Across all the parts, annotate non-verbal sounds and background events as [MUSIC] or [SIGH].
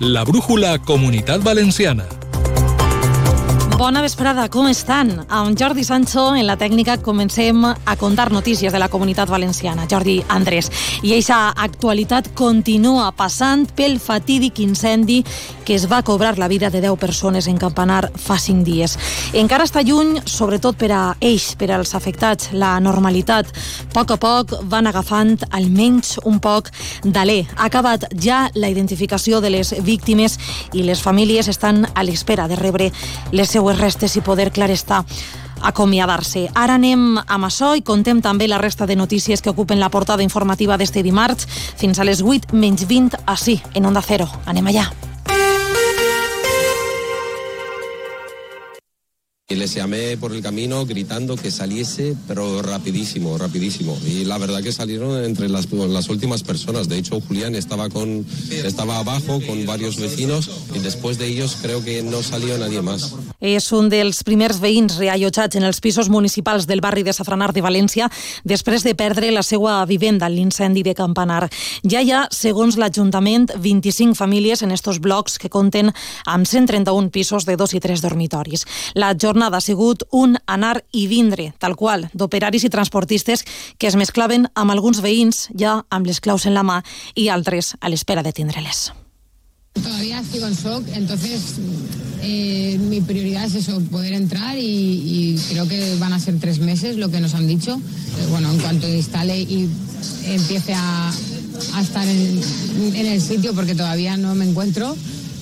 La brújula Comunitat Valenciana. Bona vesprada, com estan? Amb Jordi Sancho, en la tècnica, comencem a contar notícies de la comunitat valenciana. Jordi Andrés. I aquesta actualitat continua passant pel fatídic incendi que es va cobrar la vida de 10 persones en Campanar fa 5 dies. Encara està lluny, sobretot per a ells, per als afectats, la normalitat. A poc a poc van agafant almenys un poc d'alè. Ha acabat ja la identificació de les víctimes i les famílies estan a l'espera de rebre les seues seues restes i poder, clar està, acomiadar-se. Ara anem amb i contem també la resta de notícies que ocupen la portada informativa d'este dimarts fins a les 8 menys 20 així, en Onda Cero. Anem allà. Y les llamé por el camino gritando que saliese, pero rapidísimo, rapidísimo. Y la verdad que salieron entre las, las últimas personas. De hecho, Julián estaba, con, estaba abajo con varios vecinos y después de ellos creo que no salió nadie más. És un dels primers veïns reallotjats en els pisos municipals del barri de Safranar de València després de perdre la seva vivenda en l'incendi de Campanar. Ja hi ha, segons l'Ajuntament, 25 famílies en estos blocs que compten amb 131 pisos de dos i tres dormitoris. La jornada ha sigut un anar i vindre, tal qual, d'operaris i transportistes que es mesclaven amb alguns veïns ja amb les claus en la mà i altres a l'espera de tindre-les. Todavía sigo en shock, entonces eh, mi prioridad es eso, poder entrar y, creo que van a ser tres meses lo que nos han dicho. Eh, bueno, en cuanto instale y empiece a, estar en, el sitio, porque todavía no me encuentro,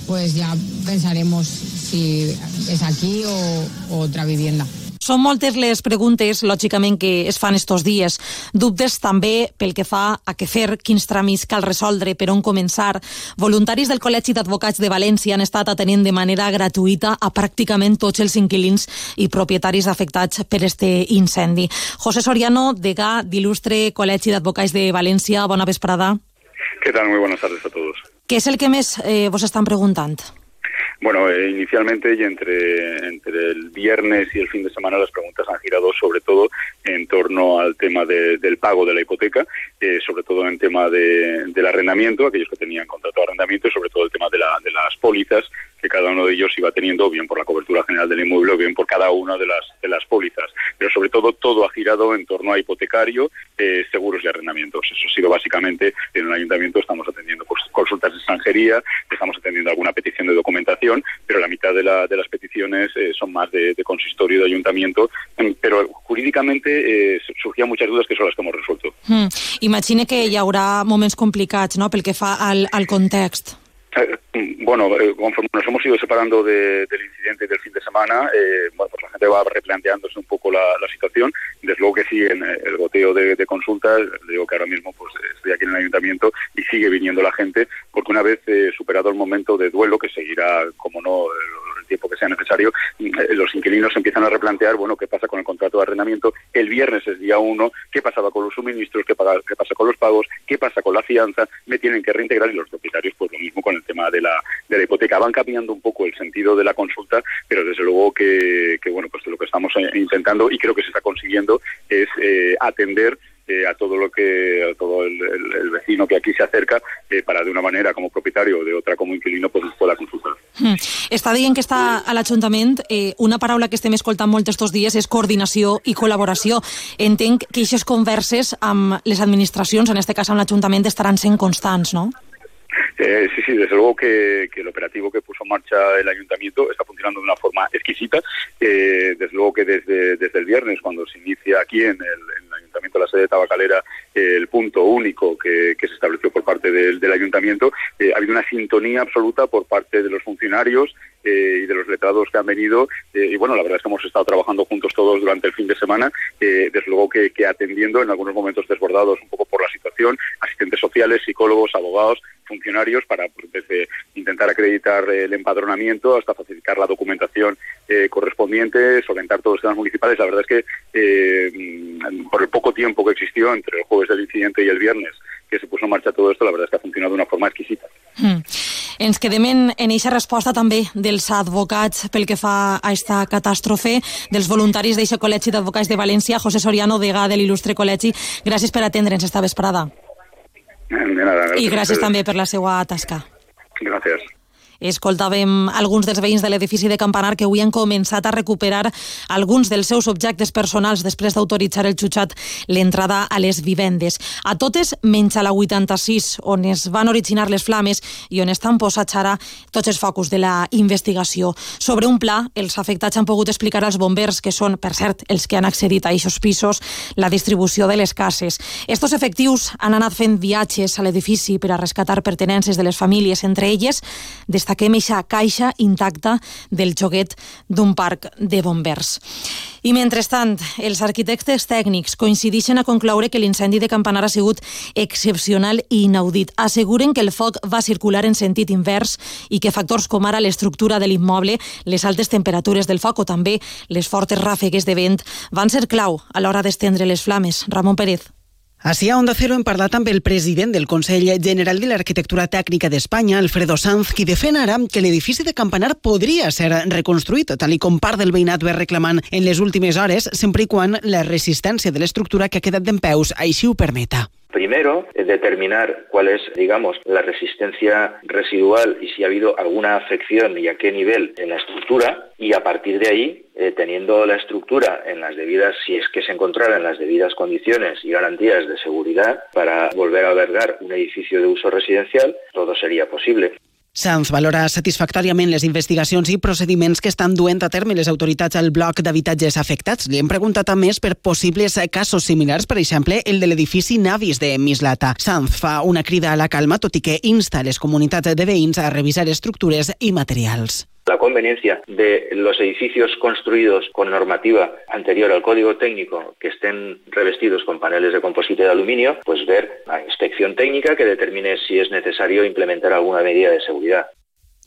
pues ya pensaremos si és aquí o otra vivienda. Són moltes les preguntes, lògicament, que es fan estos dies. Dubtes també pel que fa a què fer, quins tràmits cal resoldre, per on començar. Voluntaris del Col·legi d'Advocats de València han estat atenent de manera gratuïta a pràcticament tots els inquilins i propietaris afectats per este incendi. José Soriano, degà d'Il·lustre Col·legi d'Advocats de València, bona vesprada. ¿Qué tal? Muy buenas tardes a todos. Què és el que més eh, vos estan preguntant? Bueno, eh, inicialmente y entre, el viernes y el fin de semana las preguntas han girado sobre todo en torno al tema de, del pago de la hipoteca, eh, sobre todo en tema de, del arrendamiento, aquellos que tenían contrato de arrendamiento y sobre todo el tema de, la, de las pólizas que cada uno de ellos iba teniendo, bien por la cobertura general del inmueble o bien por cada una de las, de las pólizas. Pero sobre todo todo ha girado en torno a hipotecario, eh, seguros y arrendamientos. Eso ha sido básicamente, en el ayuntamiento estamos atendiendo consultas de extranjería, estamos atendiendo alguna petición de documentación, pero la mitad de, la, de las peticiones eh, son más de, de, consistorio, de ayuntamiento, mm, pero jurídicamente eh, surgían muchas dudas que son las que hemos resuelto. Mm. Imagine que hi haurà moments complicats no? pel que fa al, al context. Eh, bueno, eh, conforme nos hemos ido separando de, del incidente del fin de semana, eh, bueno, pues la gente va replanteándose un poco la, situación. Desde luego que sí, en el goteo de, de consultas, digo que ahora mismo pues estoy aquí en el ayuntamiento y sigue viniendo la gente, porque una vez eh, superado el momento de duelo, que seguirá, como no, el tiempo que sea necesario, eh, los inquilinos empiezan a replantear, bueno, qué pasa con el contrato de arrendamiento. El viernes es día uno, qué pasaba con los suministros, qué, qué pasa con los pagos, qué pasa con la fianza, me tienen que reintegrar y los propietarios, pues lo mismo con el tema de la, de la hipoteca. Van cambiando un poco el sentido de la consulta, pero desde luego que, que bueno, pues lo que estamos intentando y creo que se está consiguiendo es eh, atender eh, a todo lo que a todo el, el, el, vecino que aquí se acerca eh, para de una manera como propietario o de otra como inquilino pues pueda consultar. Mm. Està dient que està a l'Ajuntament eh, una paraula que estem escoltant molt estos dies és coordinació i col·laboració. Entenc que aquestes converses amb les administracions, en este cas amb l'Ajuntament, estaran sent constants, no? Eh, sí, sí, desde luego que, que, el operativo que puso en marcha el ayuntamiento está funcionando de una forma exquisita. Eh, desde luego que desde, desde el viernes, cuando se inicia aquí en el, en el ayuntamiento, la sede de Tabacalera, eh, el punto único que, que, se estableció por parte del, del ayuntamiento, eh, ha habido una sintonía absoluta por parte de los funcionarios eh, y de los letrados que han venido. Eh, y bueno, la verdad es que hemos estado trabajando juntos todos durante el fin de semana, eh, desde luego que, atendiendo en algunos momentos desbordados un poco por la situación, asistentes sociales, psicólogos, abogados, funcionarios, para pues, desde intentar acreditar el empadronamiento hasta facilitar la documentación eh, correspondiente, solventar todos los temas municipales. La verdad es que eh, por el poco tiempo que existió entre el jueves del incidente y el viernes que se puso en marcha todo esto, la verdad es que ha funcionado de una forma exquisita. Mm. Ens quedem en, en eixa resposta també dels advocats pel que fa a esta catàstrofe, dels voluntaris d'eixe Col·legi d'Advocats de València, José Soriano, degà de l'il·lustre col·legi. Gràcies per atendre'ns esta vesprada. De nada, I gràcies també per la seva tasca. Gràcies. Escoltàvem alguns dels veïns de l'edifici de Campanar que avui han començat a recuperar alguns dels seus objectes personals després d'autoritzar el jutjat l'entrada a les vivendes. A totes, menys a la 86, on es van originar les flames i on estan posats ara tots els focus de la investigació. Sobre un pla, els afectats han pogut explicar als bombers, que són, per cert, els que han accedit a aquests pisos, la distribució de les cases. Estos efectius han anat fent viatges a l'edifici per a rescatar pertenences de les famílies, entre elles destaquem eixa caixa intacta del joguet d'un parc de bombers. I mentrestant, els arquitectes tècnics coincideixen a concloure que l'incendi de Campanar ha sigut excepcional i inaudit. Asseguren que el foc va circular en sentit invers i que factors com ara l'estructura de l'immoble, les altes temperatures del foc o també les fortes ràfegues de vent van ser clau a l'hora d'estendre les flames. Ramon Pérez. Així a Onda Cero hem parlat amb el president del Consell General de l'Arquitectura Tècnica d'Espanya, Alfredo Sanz, qui defèn ara que l'edifici de Campanar podria ser reconstruït, tal i com part del veïnat ve reclamant en les últimes hores, sempre i quan la resistència de l'estructura que ha quedat d'en peus així ho permeta. Primero, determinar cuál es, digamos, la resistencia residual y si ha habido alguna afección y a qué nivel en la estructura y a partir de ahí, eh, teniendo la estructura en las debidas, si es que se encontrara en las debidas condiciones y garantías de seguridad para volver a albergar un edificio de uso residencial, todo sería posible. Sanz valora satisfactòriament les investigacions i procediments que estan duent a terme les autoritats al bloc d'habitatges afectats. Li hem preguntat a més per possibles casos similars, per exemple, el de l'edifici Navis de Mislata. Sanz fa una crida a la calma, tot i que insta les comunitats de veïns a revisar estructures i materials la conveniencia de los edificios construidos con normativa anterior al código técnico que estén revestidos con paneles de composite de aluminio, pues ver la inspección técnica que determine si es necesario implementar alguna medida de seguridad.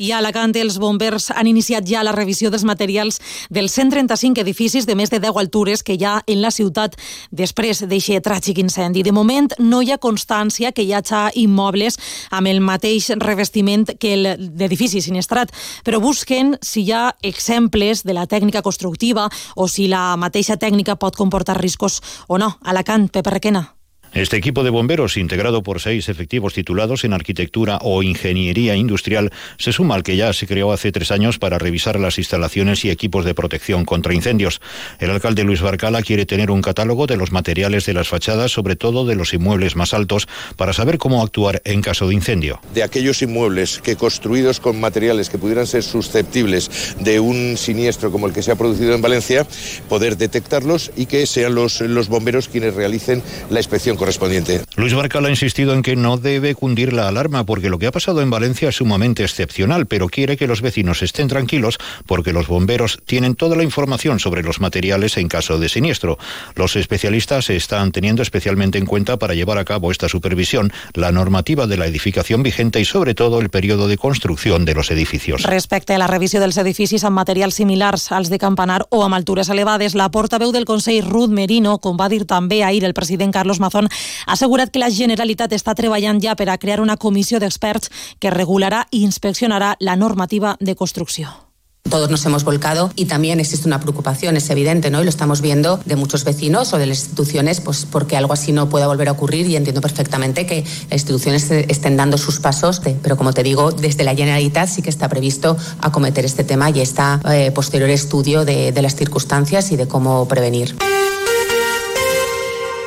I a Alacant els bombers han iniciat ja la revisió dels materials dels 135 edificis de més de 10 altures que hi ha en la ciutat després d'aquest tràgic incendi. De moment no hi ha constància que hi hagi immobles amb el mateix revestiment que l'edifici sinistrat, però busquen si hi ha exemples de la tècnica constructiva o si la mateixa tècnica pot comportar riscos o no. Alacant, Pepe Requena. Este equipo de bomberos, integrado por seis efectivos titulados en arquitectura o ingeniería industrial, se suma al que ya se creó hace tres años para revisar las instalaciones y equipos de protección contra incendios. El alcalde Luis Barcala quiere tener un catálogo de los materiales de las fachadas, sobre todo de los inmuebles más altos, para saber cómo actuar en caso de incendio. De aquellos inmuebles que construidos con materiales que pudieran ser susceptibles de un siniestro como el que se ha producido en Valencia, poder detectarlos y que sean los, los bomberos quienes realicen la inspección correspondiente. Luis Barcal ha insistido en que no debe cundir la alarma porque lo que ha pasado en Valencia es sumamente excepcional, pero quiere que los vecinos estén tranquilos porque los bomberos tienen toda la información sobre los materiales en caso de siniestro. Los especialistas están teniendo especialmente en cuenta para llevar a cabo esta supervisión la normativa de la edificación vigente y sobre todo el periodo de construcción de los edificios. Respecte a la revisió dels edificis amb materials similars als de Campanar o amb altures elevades, la portaveu del Consell, Ruth Merino, com va dir també ahir el president Carlos Mazón, ha assegurat que la Generalitat està treballant ja per a crear una comissió d'experts que regularà i inspeccionarà la normativa de construcció. Todos nos hemos volcado y también existe una preocupación, es evidente, ¿no? Y lo estamos viendo de muchos vecinos o de las instituciones, pues porque algo así no pueda volver a ocurrir y entiendo perfectamente que las instituciones estén dando sus pasos, pero como te digo, desde la Generalitat sí que está previsto acometer este tema y está eh, posterior estudio de, de las circunstancias y de cómo prevenir.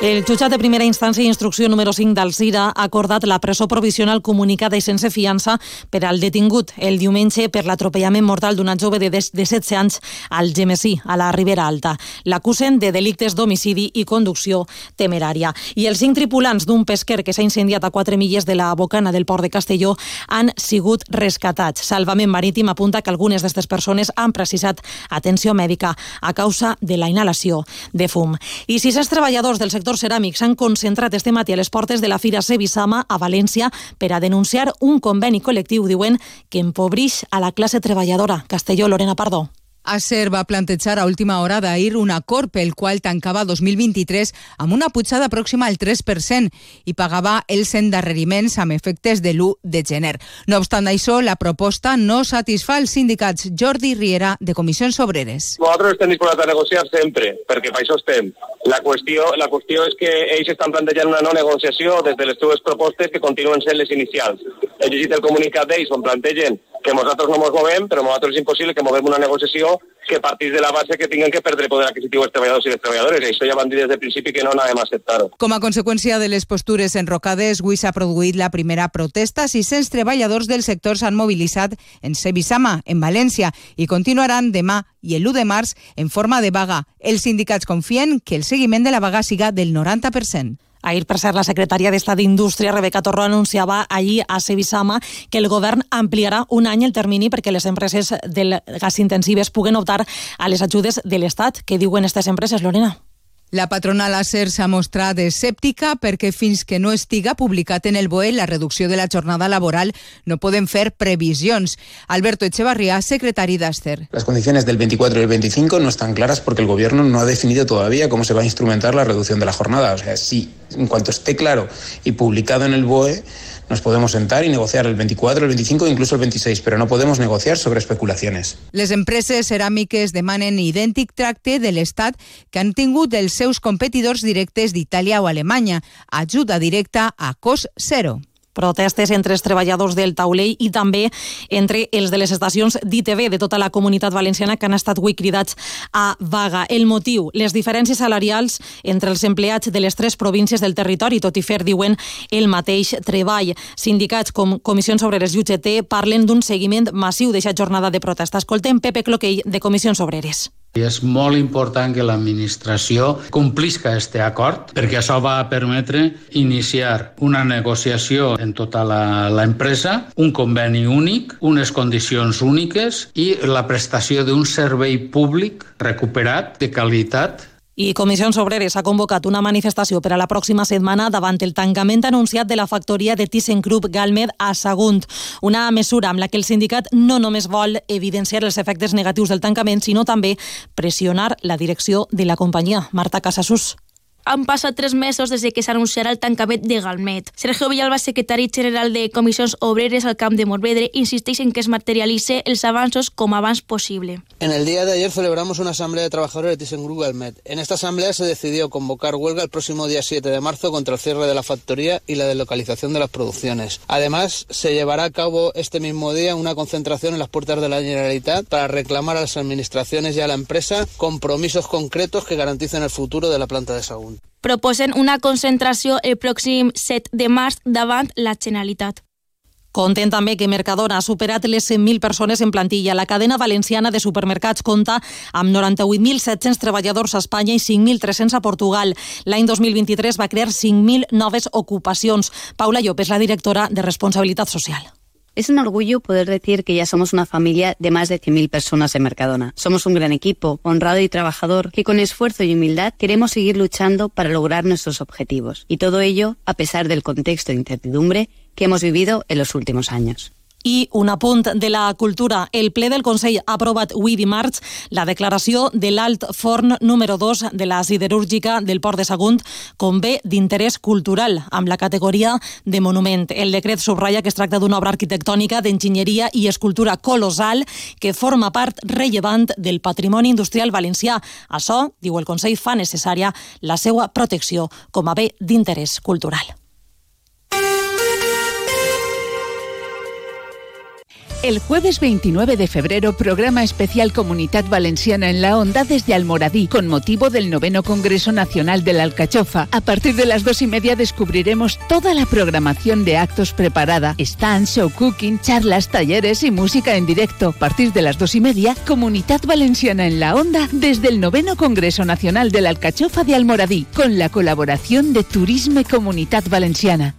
El jutjat de primera instància i instrucció número 5 d'Alzira ha acordat la presó provisional comunicada i sense fiança per al detingut el diumenge per l'atropellament mortal d'una jove de, de 16 anys al Gemesí, a la Ribera Alta. L'acusen de delictes d'homicidi i conducció temerària. I els cinc tripulants d'un pesquer que s'ha incendiat a 4 milles de la bocana del port de Castelló han sigut rescatats. Salvament Marítim apunta que algunes d'aquestes persones han precisat atenció mèdica a causa de la inhalació de fum. I sis treballadors del sector sector ceràmic s'han concentrat este matí a les portes de la Fira Sevisama a València per a denunciar un conveni col·lectiu, diuen, que empobrix a la classe treballadora. Castelló, Lorena Pardo. Acer va plantejar a última hora d'ahir un acord pel qual tancava 2023 amb una pujada pròxima al 3% i pagava els endarreriments amb efectes de l'1 de gener. No obstant això, la proposta no satisfà els sindicats Jordi Riera de Comissions Obreres. Nosaltres estem disposats a negociar sempre, perquè per això estem. La qüestió, la qüestió és que ells estan plantejant una no negociació des de les seves propostes que continuen sent les inicials. He llegit el comunicat d'ells on plantegen que nosaltres no ens movem, però nosaltres és impossible que movem una negociació que partís de la base que tinguin que perdre poder adquisitiu els treballadors i les treballadores. I això ja van dir des del principi que no anàvem a acceptar-ho. Com a conseqüència de les postures enrocades, avui s'ha produït la primera protesta. 600 treballadors del sector s'han mobilitzat en Sebisama, en València, i continuaran demà i el 1 de març en forma de vaga. Els sindicats confien que el seguiment de la vaga siga del 90%. Ahir, per cert, la secretària d'Estat d'Indústria, Rebeca Torró, anunciava ahir a Sevisama que el govern ampliarà un any el termini perquè les empreses del gas intensives puguen optar a les ajudes de l'Estat. Què diuen aquestes empreses, Lorena? La patronal Acer s'ha mostrat escèptica perquè fins que no estiga publicat en el BOE la reducció de la jornada laboral no poden fer previsions. Alberto Echevarría, secretari d'Acer. Las condiciones del 24 y el 25 no están claras porque el gobierno no ha definido todavía cómo se va a instrumentar la reducción de la jornada. O sea, si en cuanto esté claro y publicado en el BOE, nos podemos sentar y negociar el 24, el 25 e incluso el 26, pero no podemos negociar sobre especulaciones. Les empreses ceràmiques demanen idèntic tracte de l'Estat que han tingut els seus competidors directes d'Itàlia o Alemanya, ajuda directa a cost zero protestes entre els treballadors del taulell i també entre els de les estacions d'ITV de tota la comunitat valenciana que han estat avui cridats a vaga. El motiu, les diferències salarials entre els empleats de les tres províncies del territori, tot i fer, diuen, el mateix treball. Sindicats com Comissions Obreres i UGT parlen d'un seguiment massiu d'aquesta jornada de protesta. Escoltem Pepe Cloquell, de Comissions Obreres. I és molt important que l'administració complisca aquest acord perquè això va permetre iniciar una negociació en tota l'empresa, un conveni únic, unes condicions úniques i la prestació d'un servei públic recuperat de qualitat i Comissions Obreres ha convocat una manifestació per a la pròxima setmana davant el tancament anunciat de la factoria de ThyssenKrupp Galmed a Sagunt. Una mesura amb la que el sindicat no només vol evidenciar els efectes negatius del tancament, sinó també pressionar la direcció de la companyia. Marta Casasus han passat tres mesos des de que s'anunciarà el tancament de Galmet. Sergio Villalba, secretari general de Comissions Obreres al Camp de Morvedre, insisteix en que es materialitze els avanços com abans possible. En el día de ayer celebramos una asamblea de trabajadores de ThyssenKrupp Galmet. En esta asamblea se decidió convocar huelga el próximo día 7 de marzo contra el cierre de la factoría y la deslocalización de las producciones. Además, se llevará a cabo este mismo día una concentración en las puertas de la Generalitat para reclamar a las administraciones y a la empresa compromisos concretos que garanticen el futuro de la planta de Sagunt proposen una concentració el pròxim 7 de març davant la Generalitat. Content també que Mercadona ha superat les 100.000 persones en plantilla. La cadena valenciana de supermercats compta amb 98.700 treballadors a Espanya i 5.300 a Portugal. L'any 2023 va crear 5.000 noves ocupacions. Paula Llop és la directora de Responsabilitat Social. Es un orgullo poder decir que ya somos una familia de más de 100.000 personas en Mercadona. Somos un gran equipo, honrado y trabajador, que con esfuerzo y humildad queremos seguir luchando para lograr nuestros objetivos. Y todo ello a pesar del contexto de incertidumbre que hemos vivido en los últimos años. I un apunt de la cultura. El ple del Consell ha aprovat avui dimarts la declaració de l'alt forn número 2 de la siderúrgica del Port de Sagunt com bé d'interès cultural, amb la categoria de monument. El decret subratlla que es tracta d'una obra arquitectònica d'enginyeria i escultura colossal que forma part rellevant del patrimoni industrial valencià. Això, diu el Consell, fa necessària la seva protecció com a bé d'interès cultural. El jueves 29 de febrero, programa especial Comunidad Valenciana en la Onda desde Almoradí, con motivo del noveno Congreso Nacional de la Alcachofa. A partir de las dos y media descubriremos toda la programación de actos preparada, stands, show cooking, charlas, talleres y música en directo. A partir de las dos y media, Comunidad Valenciana en la Onda desde el noveno Congreso Nacional de la Alcachofa de Almoradí, con la colaboración de Turisme Comunidad Valenciana.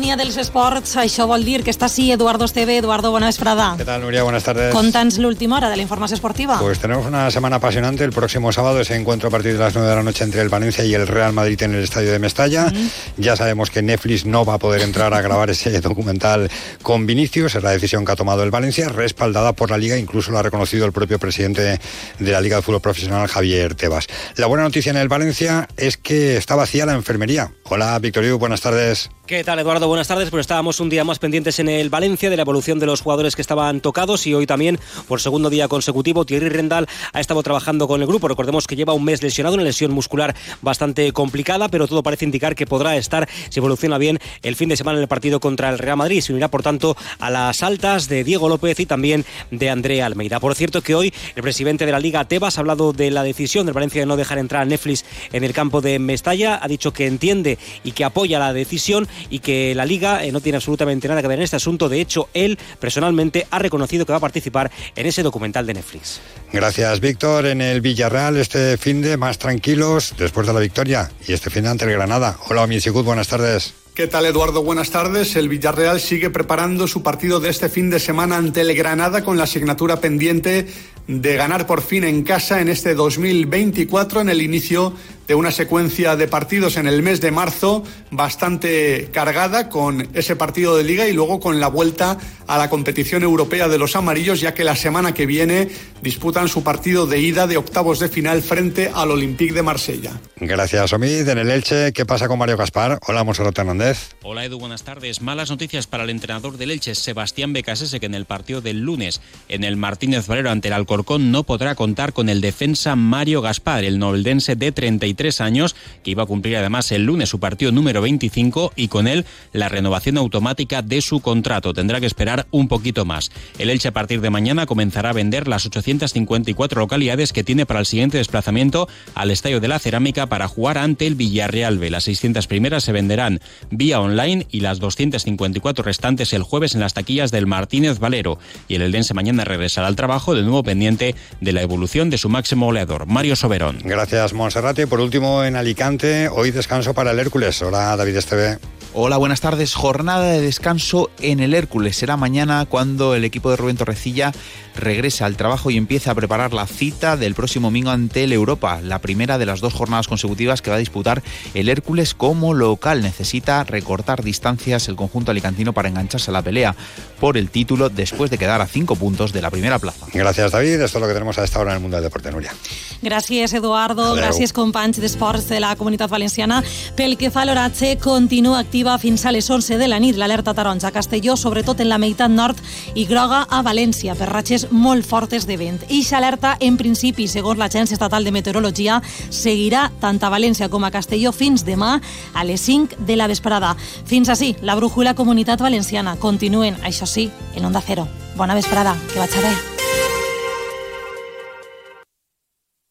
Sintonia dels esports, això vol dir que està sí Eduardo Esteve. Eduardo, bona vesprada. ¿Qué tal, Nuria? Buenas tardes. Conta'ns l'última hora de la información esportiva. Pues tenemos una semana apasionante. El próximo sábado ese encuentro a partir de las 9 de la noche entre el Valencia y el Real Madrid en el estadio de Mestalla. -huh. Ya sabemos que Netflix no va a poder entrar a grabar ese [LAUGHS] documental con Vinicius. Es la decisión que ha tomado el Valencia, respaldada por la Liga. Incluso lo ha reconocido el propio presidente de la Liga de Fútbol Profesional, Javier Tebas. La buena noticia en el Valencia es que está vacía la enfermería. Hola, Victorio, buenas tardes. ¿Qué tal, Eduardo? Buenas tardes. Pues estábamos un día más pendientes en el Valencia de la evolución de los jugadores que estaban tocados y hoy también, por segundo día consecutivo, Thierry Rendal ha estado trabajando con el grupo. Recordemos que lleva un mes lesionado, una lesión muscular bastante complicada, pero todo parece indicar que podrá estar, si evoluciona bien, el fin de semana en el partido contra el Real Madrid. Se unirá, por tanto, a las altas de Diego López y también de Andrea Almeida. Por cierto, que hoy el presidente de la Liga, Tebas, ha hablado de la decisión del Valencia de no dejar entrar a Netflix en el campo de Mestalla. Ha dicho que entiende y que apoya la decisión y que la Liga eh, no tiene absolutamente nada que ver en este asunto. De hecho, él personalmente ha reconocido que va a participar en ese documental de Netflix. Gracias, Víctor. En el Villarreal este fin de más tranquilos después de la victoria y este fin de ante el Granada. Hola, Misicut, buenas tardes. ¿Qué tal Eduardo? Buenas tardes. El Villarreal sigue preparando su partido de este fin de semana ante el Granada con la asignatura pendiente de ganar por fin en casa en este 2024 en el inicio de una secuencia de partidos en el mes de marzo bastante cargada con ese partido de liga y luego con la vuelta a la competición europea de los amarillos ya que la semana que viene disputan su partido de ida de octavos de final frente al Olympique de Marsella. Gracias Omid. En el Elche, ¿qué pasa con Mario Gaspar? Hola Monserrat Hernández. Hola Edu, buenas tardes. Malas noticias para el entrenador del Elche, Sebastián Becasese, que en el partido del lunes en el Martínez Valero ante el Alcorcón no podrá contar con el defensa Mario Gaspar, el noveldense de 33 años, que iba a cumplir además el lunes su partido número 25 y con él la renovación automática de su contrato. Tendrá que esperar un poquito más. El Elche a partir de mañana comenzará a vender las 854 localidades que tiene para el siguiente desplazamiento al Estadio de la Cerámica para jugar ante el Villarreal B. Las 600 primeras se venderán vía online y las 254 restantes el jueves en las taquillas del Martínez Valero. Y el Eldense mañana regresará al trabajo de nuevo pendiente de la evolución de su máximo goleador, Mario Soberón. Gracias, Monserrate. Por último, en Alicante, hoy descanso para el Hércules. Hola, David Esteve. Hola, buenas tardes. Jornada de descanso en el Hércules. Será mañana cuando el equipo de Rubén Torrecilla regresa al trabajo y empieza a preparar la cita del próximo domingo ante el Europa, la primera de las dos jornadas consecutivas que va a disputar el Hércules como local. Necesita recortar distancias el conjunto alicantino para engancharse a la pelea por el título después de quedar a cinco puntos de la primera plaza. Gracias, David. Esto es lo que tenemos a esta hora en el mundo del deporte, Nuria. Gràcies, Eduardo. Adeu. Gràcies, companys d'esports de la Comunitat Valenciana. Pel que fa a l'oratge, continua activa fins a les 11 de la nit l'alerta taronja a Castelló, sobretot en la meitat nord, i groga a València, per ratxes molt fortes de vent. Ixa alerta, en principi, segons l'Agència Estatal de Meteorologia, seguirà tant a València com a Castelló fins demà a les 5 de la vesprada. Fins així, la brújula Comunitat Valenciana. Continuen, això sí, en Onda Cero. Bona vesprada, que vaig a bé.